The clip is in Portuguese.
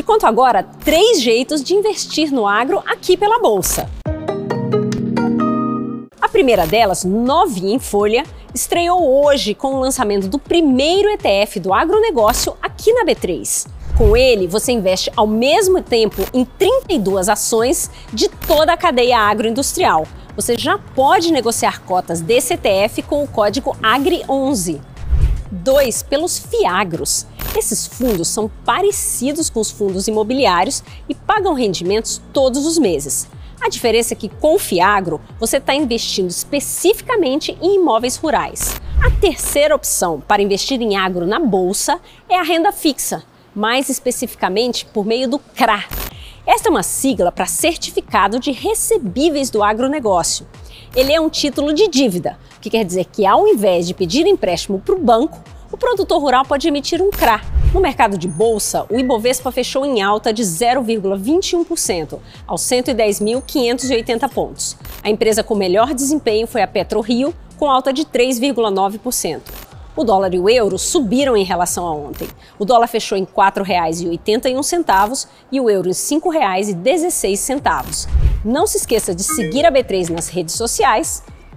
Te conto agora três jeitos de investir no agro aqui pela Bolsa. A primeira delas, novinha em folha, estreou hoje com o lançamento do primeiro ETF do agronegócio aqui na B3. Com ele, você investe ao mesmo tempo em 32 ações de toda a cadeia agroindustrial. Você já pode negociar cotas desse ETF com o código AGRI11. 2. Pelos FIAGROS. Esses fundos são parecidos com os fundos imobiliários e pagam rendimentos todos os meses. A diferença é que com o Fiagro você está investindo especificamente em imóveis rurais. A terceira opção para investir em agro na bolsa é a renda fixa, mais especificamente por meio do CRA. Esta é uma sigla para Certificado de Recebíveis do Agronegócio. Ele é um título de dívida, o que quer dizer que ao invés de pedir empréstimo para o banco, o produtor rural pode emitir um CRA. No mercado de bolsa, o Ibovespa fechou em alta de 0,21%, aos 110.580 pontos. A empresa com melhor desempenho foi a PetroRio, com alta de 3,9%. O dólar e o euro subiram em relação a ontem. O dólar fechou em R$ 4,81 e o euro em R$ 5,16. Não se esqueça de seguir a B3 nas redes sociais.